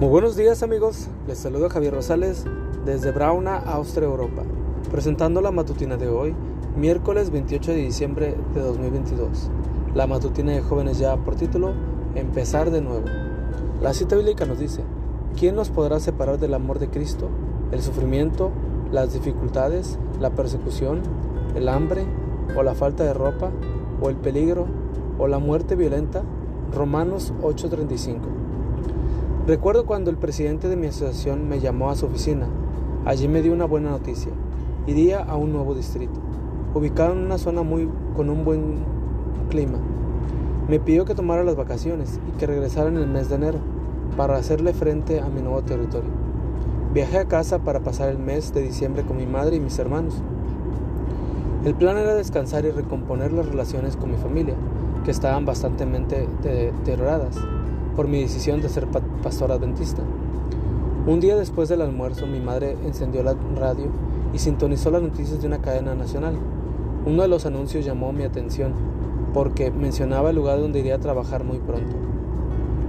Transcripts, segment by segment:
Muy buenos días amigos, les saludo Javier Rosales desde Brauna, Austria, Europa, presentando la matutina de hoy, miércoles 28 de diciembre de 2022. La matutina de jóvenes ya por título, Empezar de nuevo. La cita bíblica nos dice, ¿quién nos podrá separar del amor de Cristo? ¿El sufrimiento, las dificultades, la persecución, el hambre o la falta de ropa o el peligro o la muerte violenta? Romanos 8:35. Recuerdo cuando el presidente de mi asociación me llamó a su oficina. Allí me dio una buena noticia. Iría a un nuevo distrito, ubicado en una zona muy con un buen clima. Me pidió que tomara las vacaciones y que regresara en el mes de enero para hacerle frente a mi nuevo territorio. Viajé a casa para pasar el mes de diciembre con mi madre y mis hermanos. El plan era descansar y recomponer las relaciones con mi familia, que estaban bastante deterioradas por mi decisión de ser pastor adventista. Un día después del almuerzo, mi madre encendió la radio y sintonizó las noticias de una cadena nacional. Uno de los anuncios llamó mi atención porque mencionaba el lugar donde iría a trabajar muy pronto.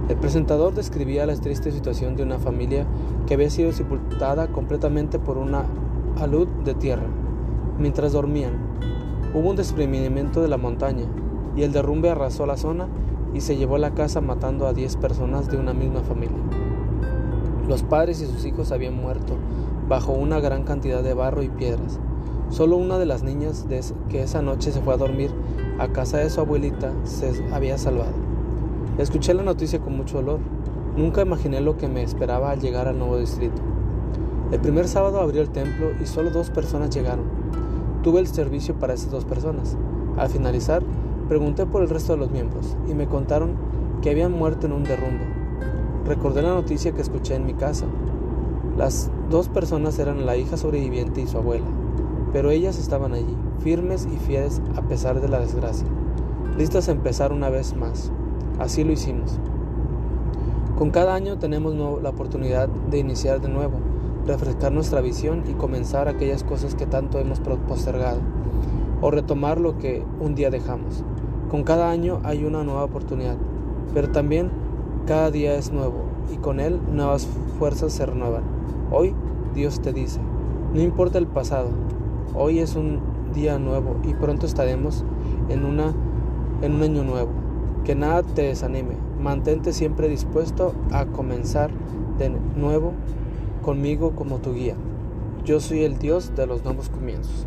El presentador describía la triste situación de una familia que había sido sepultada completamente por una alud de tierra. Mientras dormían, hubo un desprendimiento de la montaña y el derrumbe arrasó la zona y se llevó la casa matando a 10 personas de una misma familia. Los padres y sus hijos habían muerto bajo una gran cantidad de barro y piedras. Solo una de las niñas que esa noche se fue a dormir a casa de su abuelita se había salvado. Escuché la noticia con mucho dolor. Nunca imaginé lo que me esperaba al llegar al nuevo distrito. El primer sábado abrió el templo y solo dos personas llegaron. Tuve el servicio para esas dos personas. Al finalizar, Pregunté por el resto de los miembros y me contaron que habían muerto en un derrumbe. Recordé la noticia que escuché en mi casa. Las dos personas eran la hija sobreviviente y su abuela, pero ellas estaban allí, firmes y fieles a pesar de la desgracia, listas a empezar una vez más. Así lo hicimos. Con cada año tenemos la oportunidad de iniciar de nuevo, refrescar nuestra visión y comenzar aquellas cosas que tanto hemos postergado, o retomar lo que un día dejamos. Con cada año hay una nueva oportunidad, pero también cada día es nuevo y con él nuevas fuerzas se renuevan. Hoy Dios te dice, no importa el pasado, hoy es un día nuevo y pronto estaremos en, una, en un año nuevo. Que nada te desanime, mantente siempre dispuesto a comenzar de nuevo conmigo como tu guía. Yo soy el Dios de los nuevos comienzos.